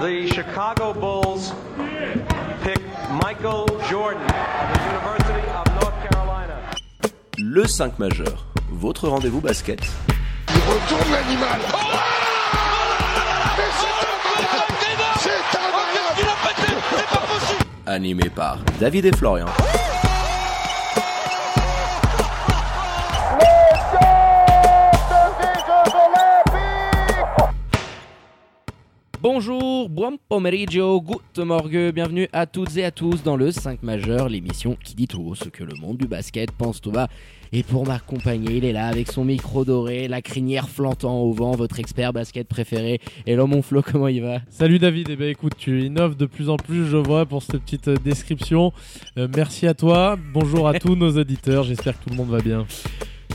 The Chicago Bulls pick Michael Jordan of the University of North Carolina. Le 5 majeur, votre rendez-vous basket. Il retourne l'animal. Oh Mais c'est un malade C'est un malade Animé par David et Florian. Bonjour, buon pomeriggio, good morgue, bienvenue à toutes et à tous dans le 5 majeur, l'émission qui dit tout haut ce que le monde du basket pense tout bas. Et pour m'accompagner, il est là avec son micro doré, la crinière flantant au vent, votre expert basket préféré. Et là mon Flo, comment il va? Salut David, eh ben écoute, tu innoves de plus en plus, je vois, pour cette petite euh, description. Euh, merci à toi, bonjour à tous nos auditeurs, j'espère que tout le monde va bien.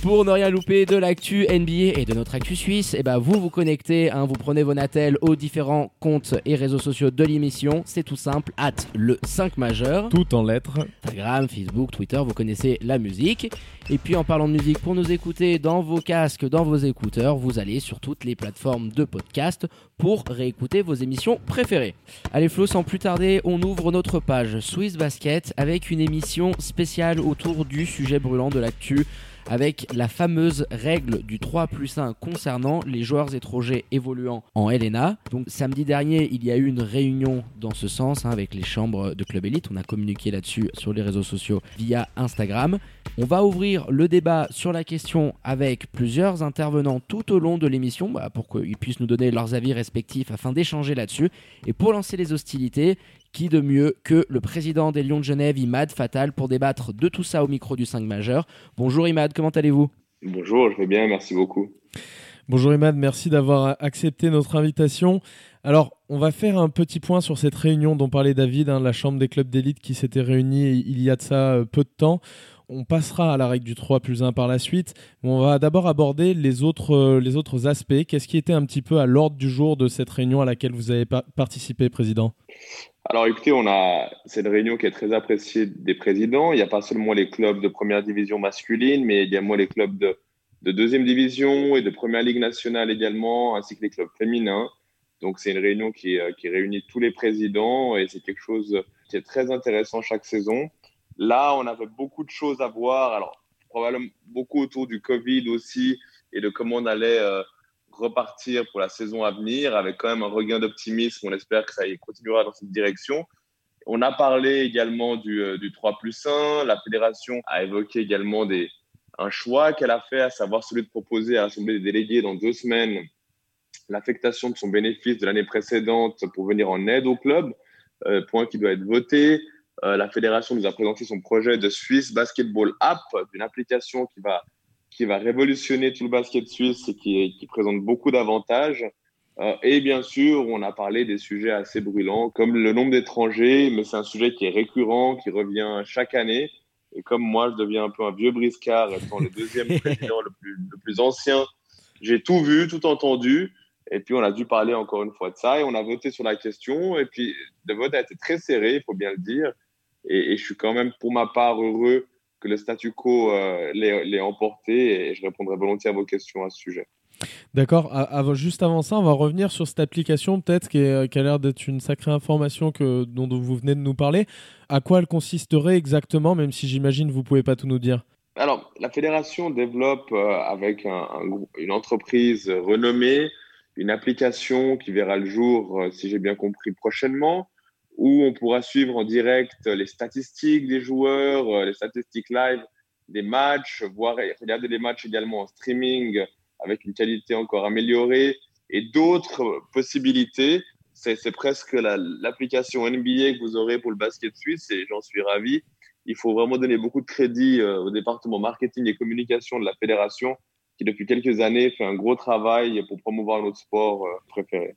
Pour ne rien louper de l'actu NBA et de notre actu suisse, et ben vous vous connectez, hein, vous prenez vos natels aux différents comptes et réseaux sociaux de l'émission. C'est tout simple, at le 5 majeur. Tout en lettres. Instagram, Facebook, Twitter, vous connaissez la musique. Et puis en parlant de musique, pour nous écouter dans vos casques, dans vos écouteurs, vous allez sur toutes les plateformes de podcast pour réécouter vos émissions préférées. Allez Flo, sans plus tarder, on ouvre notre page Swiss Basket avec une émission spéciale autour du sujet brûlant de l'actu avec la fameuse règle du 3 plus 1 concernant les joueurs étrangers évoluant en LNA. Donc samedi dernier, il y a eu une réunion dans ce sens hein, avec les chambres de Club Elite. On a communiqué là-dessus sur les réseaux sociaux via Instagram. On va ouvrir le débat sur la question avec plusieurs intervenants tout au long de l'émission bah, pour qu'ils puissent nous donner leurs avis respectifs afin d'échanger là-dessus. Et pour lancer les hostilités, qui de mieux que le président des Lions de Genève, Imad Fatal, pour débattre de tout ça au micro du 5 majeur? Bonjour Imad, comment allez-vous? Bonjour, je vais bien, merci beaucoup. Bonjour Imad, merci d'avoir accepté notre invitation. Alors, on va faire un petit point sur cette réunion dont parlait David, hein, la chambre des clubs d'élite qui s'était réunie il y a de ça euh, peu de temps. On passera à la règle du 3 plus 1 par la suite. On va d'abord aborder les autres, euh, les autres aspects. Qu'est-ce qui était un petit peu à l'ordre du jour de cette réunion à laquelle vous avez participé, Président? Alors écoutez, on a cette réunion qui est très appréciée des présidents. Il n'y a pas seulement les clubs de première division masculine, mais également les clubs de, de deuxième division et de première ligue nationale également, ainsi que les clubs féminins. Donc c'est une réunion qui, euh, qui, réunit tous les présidents et c'est quelque chose qui est très intéressant chaque saison. Là, on avait beaucoup de choses à voir. Alors probablement beaucoup autour du Covid aussi et de comment on allait euh, repartir pour la saison à venir avec quand même un regain d'optimisme. On espère que ça continuera dans cette direction. On a parlé également du, euh, du 3 plus 1. La fédération a évoqué également un choix qu'elle a fait, à savoir celui de proposer à l'Assemblée des délégués dans deux semaines l'affectation de son bénéfice de l'année précédente pour venir en aide au club, euh, point qui doit être voté. Euh, la fédération nous a présenté son projet de Swiss Basketball App, d'une application qui va qui va révolutionner tout le basket suisse et qui, qui présente beaucoup d'avantages. Euh, et bien sûr, on a parlé des sujets assez brûlants, comme le nombre d'étrangers, mais c'est un sujet qui est récurrent, qui revient chaque année. Et comme moi, je deviens un peu un vieux briscard, étant le deuxième président le plus, le plus ancien, j'ai tout vu, tout entendu. Et puis, on a dû parler encore une fois de ça et on a voté sur la question. Et puis, le vote a été très serré, il faut bien le dire. Et, et je suis quand même, pour ma part, heureux que le statu quo euh, l'ait emporté et je répondrai volontiers à vos questions à ce sujet. D'accord. Juste avant ça, on va revenir sur cette application peut-être qui, qui, a l'air d'être une sacrée information que, dont vous venez de nous parler. À quoi elle consisterait exactement, même si j'imagine vous pouvez pas tout nous dire? Alors, la fédération développe euh, avec un, une entreprise renommée une application qui verra le jour, euh, si j'ai bien compris, prochainement où on pourra suivre en direct les statistiques des joueurs, euh, les statistiques live des matchs, voir regarder les matchs également en streaming avec une qualité encore améliorée et d'autres possibilités. C'est presque l'application NBA que vous aurez pour le basket suisse et j'en suis ravi. Il faut vraiment donner beaucoup de crédit euh, au département marketing et communication de la fédération qui depuis quelques années fait un gros travail pour promouvoir notre sport euh, préféré.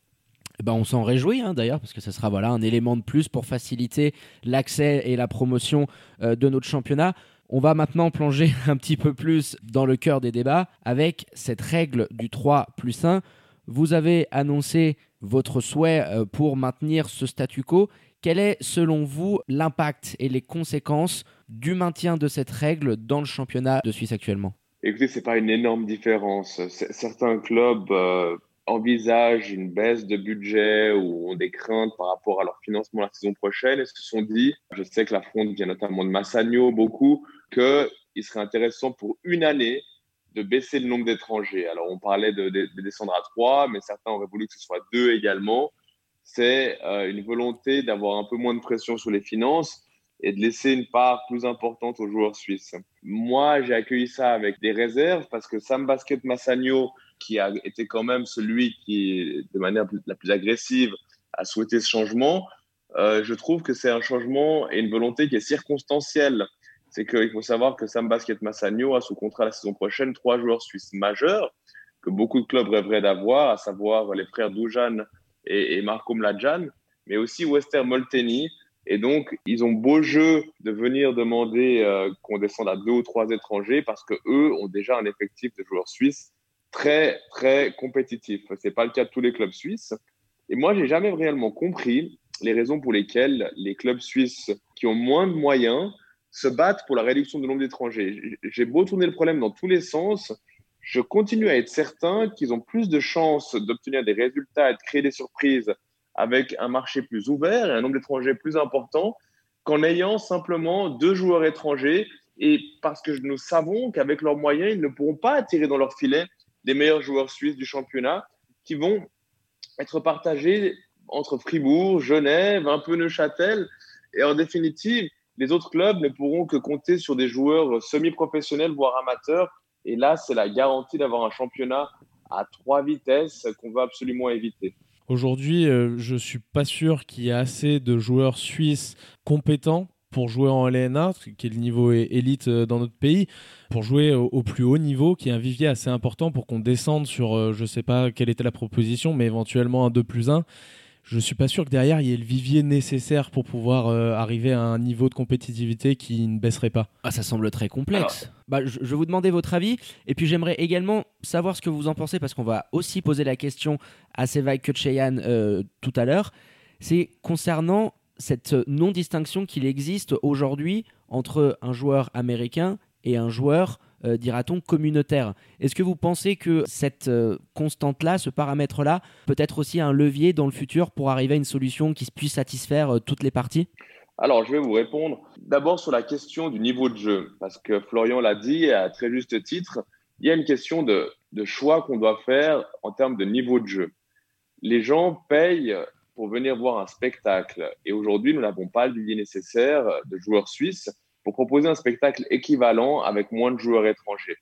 Eh ben, on s'en réjouit hein, d'ailleurs parce que ce sera voilà, un élément de plus pour faciliter l'accès et la promotion euh, de notre championnat. On va maintenant plonger un petit peu plus dans le cœur des débats avec cette règle du 3 plus 1. Vous avez annoncé votre souhait euh, pour maintenir ce statu quo. Quel est selon vous l'impact et les conséquences du maintien de cette règle dans le championnat de Suisse actuellement? Écoutez, ce n'est pas une énorme différence. Certains clubs euh, envisagent une baisse de budget ou ont des craintes par rapport à leur financement la saison prochaine et se sont dit, je sais que la fronde vient notamment de Massagno beaucoup, qu'il serait intéressant pour une année de baisser le nombre d'étrangers. Alors on parlait de, descendre à trois, mais certains auraient voulu que ce soit deux également. C'est euh, une volonté d'avoir un peu moins de pression sur les finances et de laisser une part plus importante aux joueurs suisses. Moi, j'ai accueilli ça avec des réserves parce que Sam Basket Massagno, qui a été quand même celui qui, de manière la plus agressive, a souhaité ce changement, euh, je trouve que c'est un changement et une volonté qui est circonstancielle. C'est qu'il faut savoir que Sam Basket Massagno a sous contrat la saison prochaine trois joueurs suisses majeurs que beaucoup de clubs rêveraient d'avoir, à savoir les frères Dujan et, et Marco Mladjan, mais aussi Wester Molteni, et donc, ils ont beau jeu de venir demander euh, qu'on descende à deux ou trois étrangers parce que eux ont déjà un effectif de joueurs suisses très, très compétitif. Ce n'est pas le cas de tous les clubs suisses. Et moi, j'ai jamais réellement compris les raisons pour lesquelles les clubs suisses qui ont moins de moyens se battent pour la réduction du nombre d'étrangers. J'ai beau tourner le problème dans tous les sens, je continue à être certain qu'ils ont plus de chances d'obtenir des résultats et de créer des surprises avec un marché plus ouvert et un nombre d'étrangers plus important qu'en ayant simplement deux joueurs étrangers. Et parce que nous savons qu'avec leurs moyens, ils ne pourront pas attirer dans leur filet les meilleurs joueurs suisses du championnat qui vont être partagés entre Fribourg, Genève, un peu Neuchâtel. Et en définitive, les autres clubs ne pourront que compter sur des joueurs semi-professionnels, voire amateurs. Et là, c'est la garantie d'avoir un championnat à trois vitesses qu'on veut absolument éviter. Aujourd'hui, euh, je suis pas sûr qu'il y ait assez de joueurs suisses compétents pour jouer en LNA, qui est le niveau élite euh, dans notre pays, pour jouer au, plus haut niveau, qui est un vivier assez important pour qu'on descende sur, euh, je sais pas quelle était la proposition, mais éventuellement un 2 plus 1 je suis pas sûr que derrière il y ait le vivier nécessaire pour pouvoir euh, arriver à un niveau de compétitivité qui ne baisserait pas. Ah, ça semble très complexe. Bah, je, vais vous demander votre avis et puis j'aimerais également savoir ce que vous en pensez parce qu'on va aussi poser la question à Kutcheyan euh, tout à l'heure. C'est concernant cette non-distinction qu'il existe aujourd'hui entre un joueur américain et un joueur euh, dira-t-on, communautaire. Est-ce que vous pensez que cette euh, constante-là, ce paramètre-là, peut être aussi un levier dans le futur pour arriver à une solution qui puisse satisfaire euh, toutes les parties? Alors, je vais vous répondre d'abord sur la question du niveau de jeu, parce que Florian l'a dit à très juste titre, il y a une question de, de choix qu'on doit faire en termes de niveau de jeu. Les gens payent pour venir voir un spectacle, et aujourd'hui, nous n'avons pas le billet nécessaire de joueurs suisses pour proposer un spectacle équivalent avec moins de joueurs étrangers.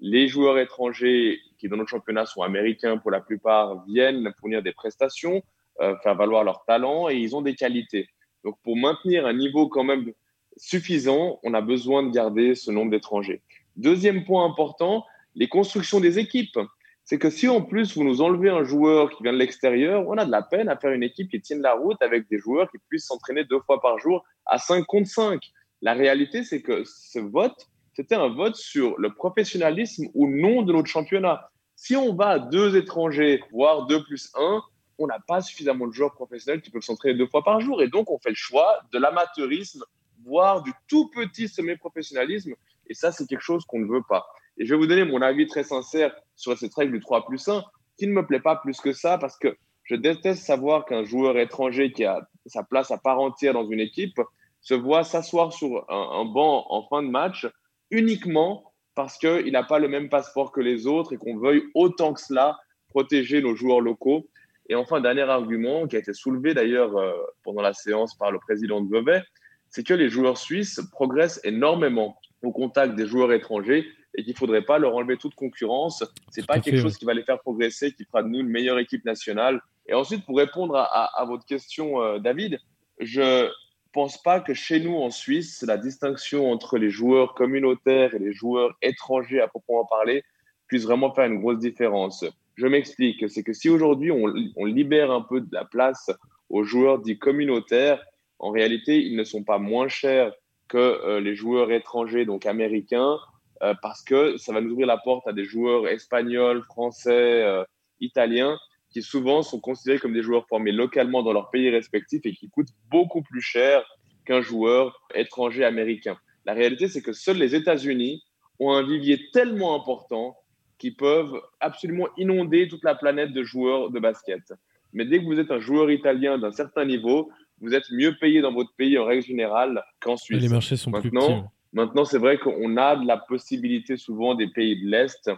Les joueurs étrangers qui dans notre championnat sont américains pour la plupart viennent fournir des prestations, euh, faire valoir leur talent et ils ont des qualités. Donc pour maintenir un niveau quand même suffisant, on a besoin de garder ce nombre d'étrangers. Deuxième point important, les constructions des équipes. C'est que si en plus vous nous enlevez un joueur qui vient de l'extérieur, on a de la peine à faire une équipe qui tienne la route avec des joueurs qui puissent s'entraîner deux fois par jour à 5 contre 5. La réalité, c'est que ce vote, c'était un vote sur le professionnalisme ou non de notre championnat. Si on va à deux étrangers, voire deux plus un, on n'a pas suffisamment de joueurs professionnels qui peuvent s'entraîner deux fois par jour. Et donc, on fait le choix de l'amateurisme, voire du tout petit semi-professionnalisme. Et ça, c'est quelque chose qu'on ne veut pas. Et je vais vous donner mon avis très sincère sur cette règle du 3 plus 1, qui ne me plaît pas plus que ça, parce que je déteste savoir qu'un joueur étranger qui a sa place à part entière dans une équipe se voit s'asseoir sur un, banc en fin de match uniquement parce qu'il n'a pas le même passeport que les autres et qu'on veuille autant que cela protéger nos joueurs locaux. Et enfin, dernier argument qui a été soulevé d'ailleurs euh, pendant la séance par le président de Vevey, c'est que les joueurs suisses progressent énormément au contact des joueurs étrangers et qu'il ne faudrait pas leur enlever toute concurrence. Ce n'est pas quelque chose qui va les faire progresser, qui fera de nous une meilleure équipe nationale. Et ensuite, pour répondre à, votre question, euh, David, je, pense pas que chez nous en Suisse, la distinction entre les joueurs communautaires et les joueurs étrangers à proprement parler puisse vraiment faire une grosse différence. Je m'explique, c'est que si aujourd'hui on, libère un peu de la place aux joueurs dits communautaires, en réalité, ils ne sont pas moins chers que euh, les joueurs étrangers, donc américains, euh, parce que ça va nous ouvrir la porte à des joueurs espagnols, français, euh, italiens, qui souvent sont considérés comme des joueurs formés localement dans leur pays respectif et qui coûtent beaucoup plus cher qu'un joueur étranger américain. La réalité, c'est que seuls les États-Unis ont un vivier tellement important qui peuvent absolument inonder toute la planète de joueurs de basket. Mais dès que vous êtes un joueur italien d'un certain niveau, vous êtes mieux payé dans votre pays en règle générale qu'en Suisse. Les marchés sont maintenant, plus petits. Maintenant, c'est vrai qu'on a de la possibilité souvent des pays de l'Est,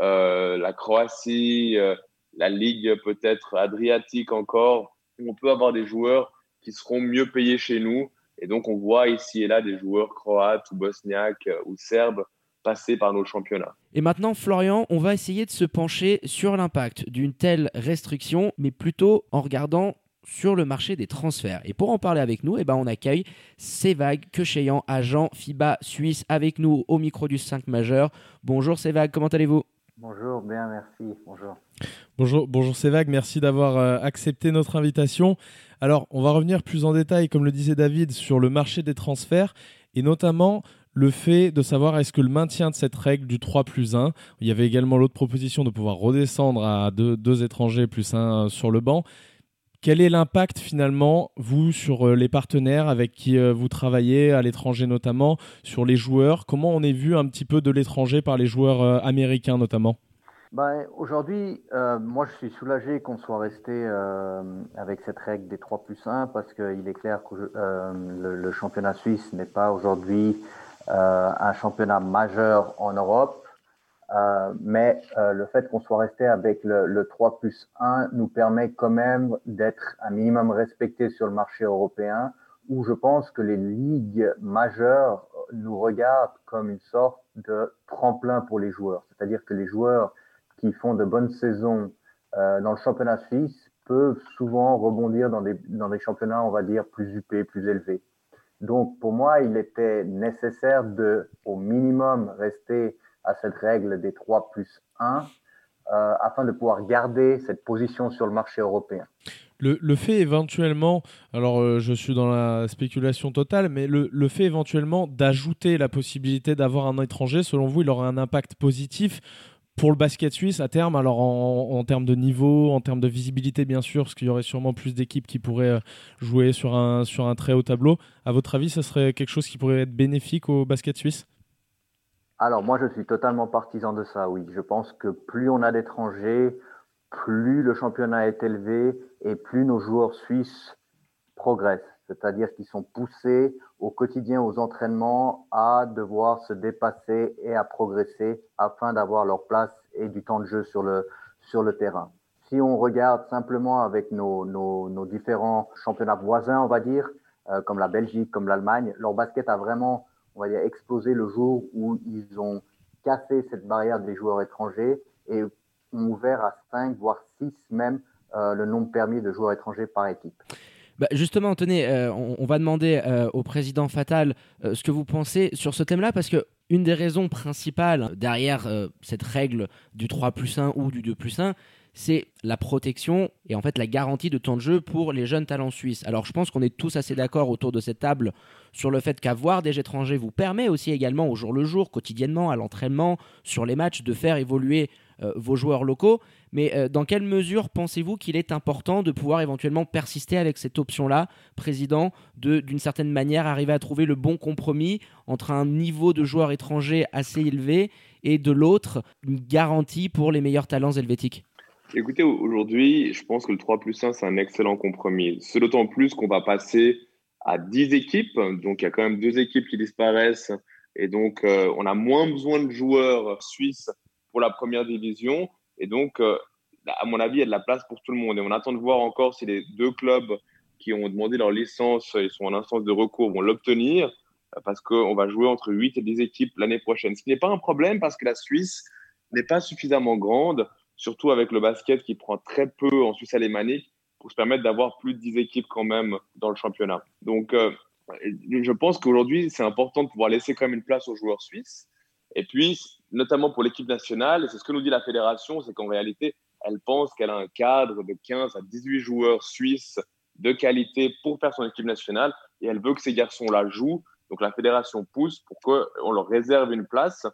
euh, la Croatie, euh, la Ligue peut-être adriatique encore, où on peut avoir des joueurs qui seront mieux payés chez nous. Et donc, on voit ici et là des joueurs croates ou bosniaques euh, ou serbes passer par nos championnats. Et maintenant, Florian, on va essayer de se pencher sur l'impact d'une telle restriction, mais plutôt en regardant sur le marché des transferts. Et pour en parler avec nous, eh ben, on accueille Sevag Kecheyan, agent FIBA Suisse, avec nous au micro du 5 majeur. Bonjour Sevag, comment allez-vous? Bonjour, bien, merci. Bonjour. Bonjour, bonjour Sevag, merci d'avoir euh, accepté notre invitation. Alors, on va revenir plus en détail, comme le disait David, sur le marché des transferts et notamment le fait de savoir est-ce que le maintien de cette règle du 3 plus 1, il y avait également l'autre proposition de pouvoir redescendre à deux, deux étrangers plus un sur le banc. Quel est l'impact finalement, vous, sur euh, les partenaires avec qui euh, vous travaillez, à l'étranger notamment, sur les joueurs? Comment on est vu un petit peu de l'étranger par les joueurs euh, américains notamment? Ben, Aujourd'hui, moi je suis soulagé qu'on soit resté avec cette règle des 3 plus 1 parce qu'il est clair que le, championnat suisse n'est pas aujourd'hui un championnat majeur en Europe. Euh, mais euh, le fait qu'on soit resté avec le, le, 3 plus 1 nous permet quand même d'être un minimum respecté sur le marché européen, où je pense que les ligues majeures nous regardent comme une sorte de tremplin pour les joueurs. C'est-à-dire que les joueurs qui font de bonnes saisons euh, dans le championnat suisse peuvent souvent rebondir dans des, dans des championnats, on va dire, plus UP, plus élevés. Donc, pour moi, il était nécessaire de, au minimum, rester à cette règle des 3 plus 1 euh, afin de pouvoir garder cette position sur le marché européen. Le, fait éventuellement, alors euh, je suis dans la spéculation totale, mais le, fait éventuellement d'ajouter la possibilité d'avoir un étranger, selon vous, il aura un impact positif pour le basket suisse à terme, alors en, termes de niveau, en termes de visibilité bien sûr, parce qu'il y aurait sûrement plus d'équipes qui pourraient euh, jouer sur un, sur un très haut tableau. À votre avis, ce serait quelque chose qui pourrait être bénéfique au basket suisse? Alors moi, je suis totalement partisan de ça, oui. Je pense que plus on a d'étrangers, plus le championnat est élevé et plus nos joueurs suisses progressent. C'est-à-dire qu'ils sont poussés au quotidien, aux entraînements, à devoir se dépasser et à progresser afin d'avoir leur place et du temps de jeu sur le, sur le terrain. Si on regarde simplement avec nos, nos, nos différents championnats voisins, on va dire, euh, comme la Belgique, comme l'Allemagne, leur basket a vraiment on va dire, explosé le jour où ils ont cassé cette barrière des joueurs étrangers et ont ouvert à 5, voire 6 même, euh, le nombre permis de joueurs étrangers par équipe. Bah justement, tenez, euh, on, va demander euh, au président Fatal ce que vous pensez sur ce thème-là, parce que une des raisons principales derrière cette règle du 3 plus 1 ou du 2 plus 1, c'est la protection et en fait la garantie de temps de jeu pour les jeunes talents suisses. Alors je pense qu'on est tous assez d'accord autour de cette table sur le fait qu'avoir des étrangers vous permet aussi également au jour le jour, quotidiennement, à l'entraînement, sur les matchs, de faire évoluer euh, vos joueurs locaux. Mais euh, dans quelle mesure pensez-vous qu'il est important de pouvoir éventuellement persister avec cette option-là, président, de d'une certaine manière arriver à trouver le bon compromis entre un niveau de joueurs étrangers assez élevé et de l'autre une garantie pour les meilleurs talents helvétiques? Écoutez, aujourd'hui, je pense que le 3 plus 1, c'est un excellent compromis. C'est d'autant plus qu'on va passer à 10 équipes. Donc, il y a quand même deux équipes qui disparaissent. Et donc, euh, on a moins besoin de joueurs suisses pour la première division. Et donc, euh, à mon avis, il y a de la place pour tout le monde. Et on attend de voir encore si les deux clubs qui ont demandé leur licence, ils sont en instance de recours, vont l'obtenir. Parce qu'on va jouer entre 8 et 10 équipes l'année prochaine. Ce qui n'est pas un problème parce que la Suisse n'est pas suffisamment grande surtout avec le basket qui prend très peu en Suisse alémanique pour se permettre d'avoir plus de 10 équipes quand même dans le championnat. Donc, euh, je pense qu'aujourd'hui, c'est important de pouvoir laisser quand même une place aux joueurs suisses. Et puis, notamment pour l'équipe nationale, c'est ce que nous dit la fédération, c'est qu'en réalité, elle pense qu'elle a un cadre de 15 à 18 joueurs suisses de qualité pour faire son équipe nationale, et elle veut que ces garçons-là jouent. Donc la fédération pousse pour qu'on leur réserve une place.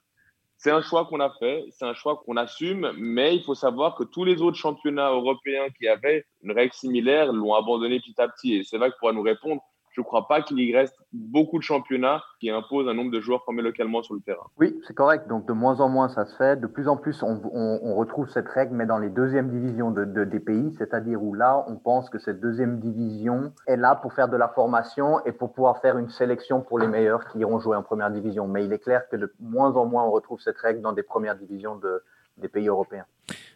C'est un choix qu'on a fait, c'est un choix qu'on assume, mais il faut savoir que tous les autres championnats européens qui avaient une règle similaire l'ont abandonné petit à petit. Et c'est vrai que pourra nous répondre, je ne crois pas qu'il y reste beaucoup de championnats qui imposent un nombre de joueurs formés localement sur le terrain. Oui, c'est correct. Donc de moins en moins, ça se fait. De plus en plus, on, retrouve cette règle, mais dans les deuxièmes divisions de, des pays, c'est-à-dire où là, on pense que cette deuxième division est là pour faire de la formation et pour pouvoir faire une sélection pour les meilleurs qui iront jouer en première division. Mais il est clair que de moins en moins, on retrouve cette règle dans des premières divisions de,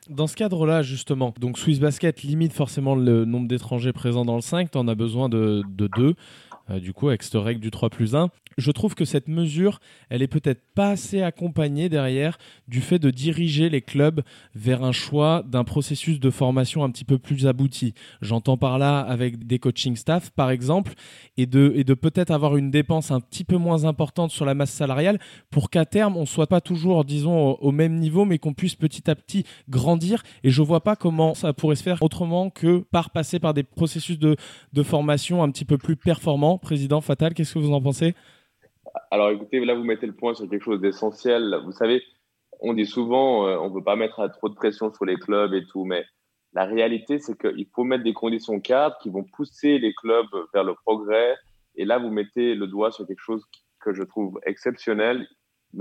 Dans ce cadre-là, justement, donc Swiss Basket limite forcément le nombre d'étrangers présents dans le 5, tu en as besoin de, de 2. Euh, du coup, avec cette règle du 3 plus 1. Je trouve que cette mesure, elle est peut-être pas assez accompagnée derrière du fait de diriger les clubs vers un choix d'un processus de formation un petit peu plus abouti. J'entends par là avec des coaching staff, par exemple, et de, et de peut-être avoir une dépense un petit peu moins importante sur la masse salariale pour qu'à terme, on soit pas toujours, disons, au, même niveau, mais qu'on puisse petit à petit grandir. Et je vois pas comment ça pourrait se faire autrement que par passer par des processus de, de formation un petit peu plus performants président Fatal. Qu'est-ce que vous en pensez? Alors écoutez, là vous mettez le point sur quelque chose d'essentiel. Vous savez, on dit souvent, euh, on ne veut pas mettre trop de pression sur les clubs et tout, mais la réalité, c'est qu'il faut mettre des conditions cadres qui vont pousser les clubs vers le progrès. Et là, vous mettez le doigt sur quelque chose que je trouve exceptionnel.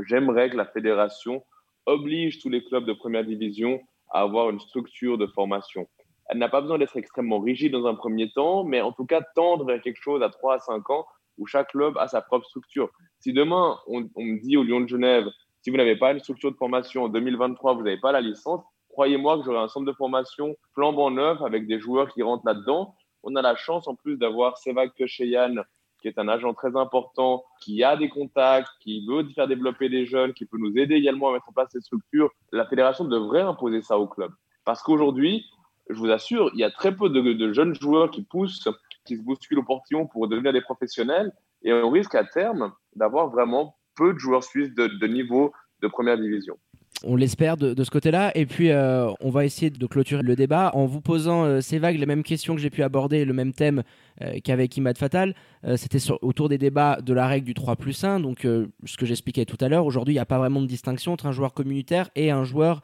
J'aimerais que la fédération oblige tous les clubs de première division à avoir une structure de formation elle n'a pas besoin d'être extrêmement rigide dans un premier temps, mais en tout cas tendre vers quelque chose à 3 à 5 ans où chaque club a sa propre structure. Si demain, on, me dit au Lyon de Genève, si vous n'avez pas une structure de formation en 2023, vous n'avez pas la licence, croyez-moi que j'aurai un centre de formation flambant neuf avec des joueurs qui rentrent là-dedans. On a la chance en plus d'avoir Sevak Kecheyan, qui est un agent très important, qui a des contacts, qui veut faire développer des jeunes, qui peut nous aider également à mettre en place ces structures. La fédération devrait imposer ça au club. Parce qu'aujourd'hui, je vous assure, il y a très peu de, jeunes joueurs qui poussent, qui se bousculent au portillon pour devenir des professionnels. Et on risque à terme d'avoir vraiment peu de joueurs suisses de, niveau de première division. On l'espère de, ce côté-là. Et puis, euh, on va essayer de clôturer le débat en vous posant euh, ces vagues, les mêmes questions que j'ai pu aborder, le même thème euh, qu'avec Imad Fatal. C'était autour des débats de la règle du 3 plus 1. Donc, ce que j'expliquais tout à l'heure, aujourd'hui, il n'y a pas vraiment de distinction entre un joueur communautaire et un joueur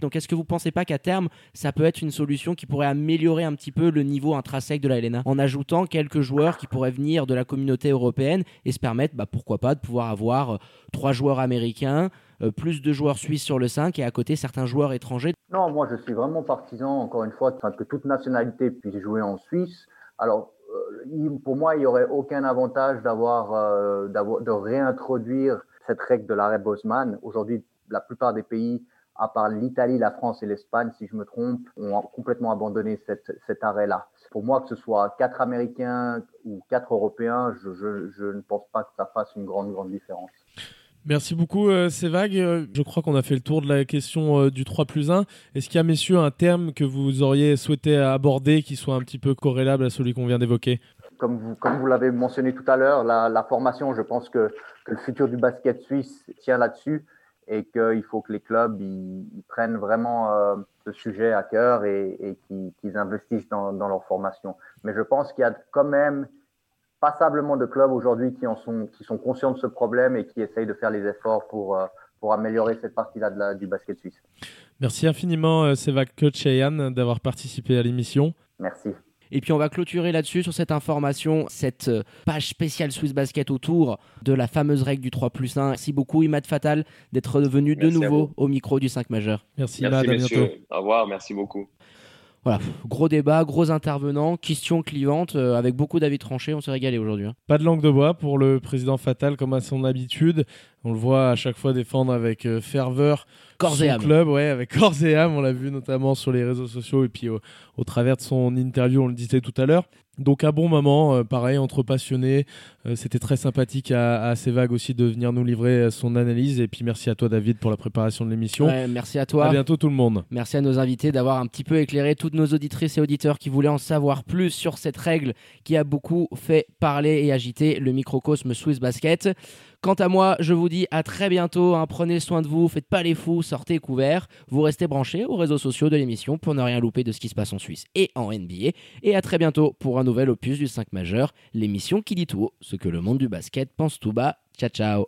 Donc est-ce que vous pensez pas qu'à terme, ça peut être une solution qui pourrait améliorer un petit peu le niveau intrinsèque de la LNA en ajoutant quelques joueurs qui pourraient venir de la communauté européenne et se permettre, bah, pourquoi pas, de pouvoir avoir euh, trois joueurs américains, euh, plus de joueurs suisses sur le 5 et à côté certains joueurs étrangers? Non, moi je suis vraiment partisan, encore une fois, que toute nationalité puisse jouer en Suisse. Alors, euh, pour moi, il n'y aurait aucun avantage d'avoir, de réintroduire cette règle de l'arrêt Bosman. Aujourd'hui, la plupart des pays à part l'Italie, la France et l'Espagne, si je me trompe, ont complètement abandonné cet arrêt-là. Pour moi, que ce soit quatre Américains ou quatre Européens, je, ne pense pas que ça fasse une grande, grande différence. Merci beaucoup, euh, vague. Euh, je crois qu'on a fait le tour de la question euh, du 3 plus 1. Est-ce qu'il y a, messieurs, un terme que vous auriez souhaité aborder qui soit un petit peu corrélable à celui qu'on vient d'évoquer? Comme vous, comme vous l'avez mentionné tout à l'heure, la, formation, je pense que, que, le futur du basket suisse tient là-dessus et qu'il faut que les clubs ils, prennent vraiment euh, ce sujet à cœur et, qu'ils investissent dans, leur formation. Mais je pense qu'il y a quand même passablement de clubs aujourd'hui qui, sont, qui sont conscients de ce problème et qui essayent de faire les efforts pour, euh, pour améliorer cette partie-là du basket suisse. Merci infiniment, euh, Sevak Kochayan, d'avoir participé à l'émission. Merci. Et puis on va clôturer là-dessus sur cette information, cette euh, page spéciale Swiss Basket autour de la fameuse règle du 3 plus 1. Merci beaucoup Imad Fatal d'être venu de nouveau au micro du 5 majeur. Merci, Imad, à bientôt. Au revoir, merci beaucoup. Voilà, gros débat, gros intervenant, questions clivantes, euh, avec beaucoup d'avis tranchés, on s'est régalé aujourd'hui. Hein. Pas de langue de bois pour le président Fatal comme à son habitude. On le voit à chaque fois défendre avec euh, ferveur corps son club, ouais, avec corps et âme. On l'a vu notamment sur les réseaux sociaux et puis au, travers de son interview, on le disait tout à l'heure. Donc un bon moment, euh, pareil, entre passionnés. Euh, c'était très sympathique à, à Vagues aussi de venir nous livrer son analyse. Et puis merci à toi David pour la préparation de l'émission. merci à toi. À bientôt tout le monde. Merci à nos invités d'avoir un petit peu éclairé toutes nos auditrices et auditeurs qui voulaient en savoir plus sur cette règle qui a beaucoup fait parler et agiter le microcosme Swiss Basket. Quant à moi, je vous dis à très bientôt. Hein. prenez soin de vous, faites pas les fous, sortez couverts. Vous restez branchés aux réseaux sociaux de l'émission pour ne rien louper de ce qui se passe en Suisse et en NBA. Et à très bientôt pour un nouvel opus du 5 majeur, l'émission qui dit tout haut ce que le monde du basket pense tout bas. Ciao ciao